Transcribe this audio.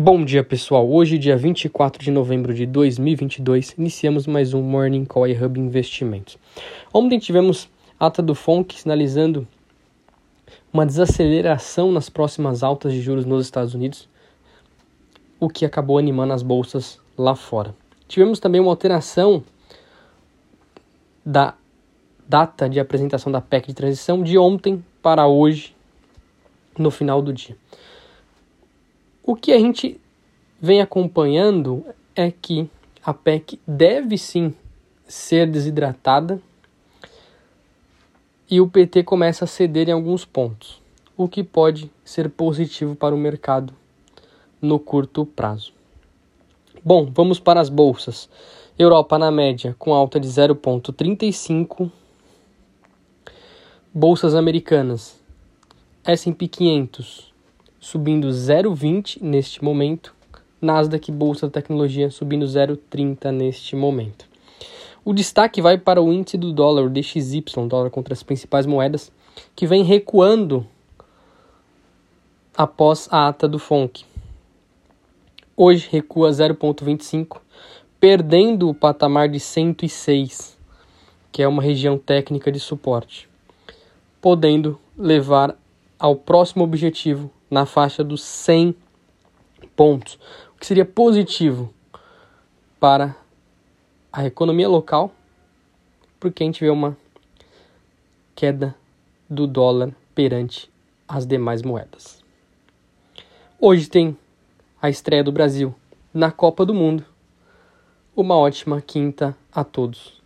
Bom dia, pessoal. Hoje, dia 24 de novembro de 2022, iniciamos mais um Morning Call Hub Investimentos. Ontem tivemos ata do FONC sinalizando uma desaceleração nas próximas altas de juros nos Estados Unidos, o que acabou animando as bolsas lá fora. Tivemos também uma alteração da data de apresentação da PEC de transição de ontem para hoje, no final do dia. O que a gente vem acompanhando é que a PEC deve sim ser desidratada e o PT começa a ceder em alguns pontos, o que pode ser positivo para o mercado no curto prazo. Bom, vamos para as bolsas. Europa na média com alta de 0,35. Bolsas americanas. S&P 500 subindo 0,20 neste momento. Nasdaq Bolsa de Tecnologia subindo 0,30 neste momento. O destaque vai para o índice do dólar, o DXY, dólar contra as principais moedas, que vem recuando após a ata do FONC. Hoje recua 0,25, perdendo o patamar de 106, que é uma região técnica de suporte, podendo levar ao próximo objetivo na faixa dos 100 pontos, o que seria positivo para a economia local, porque a gente vê uma queda do dólar perante as demais moedas. Hoje tem a estreia do Brasil na Copa do Mundo. Uma ótima quinta a todos.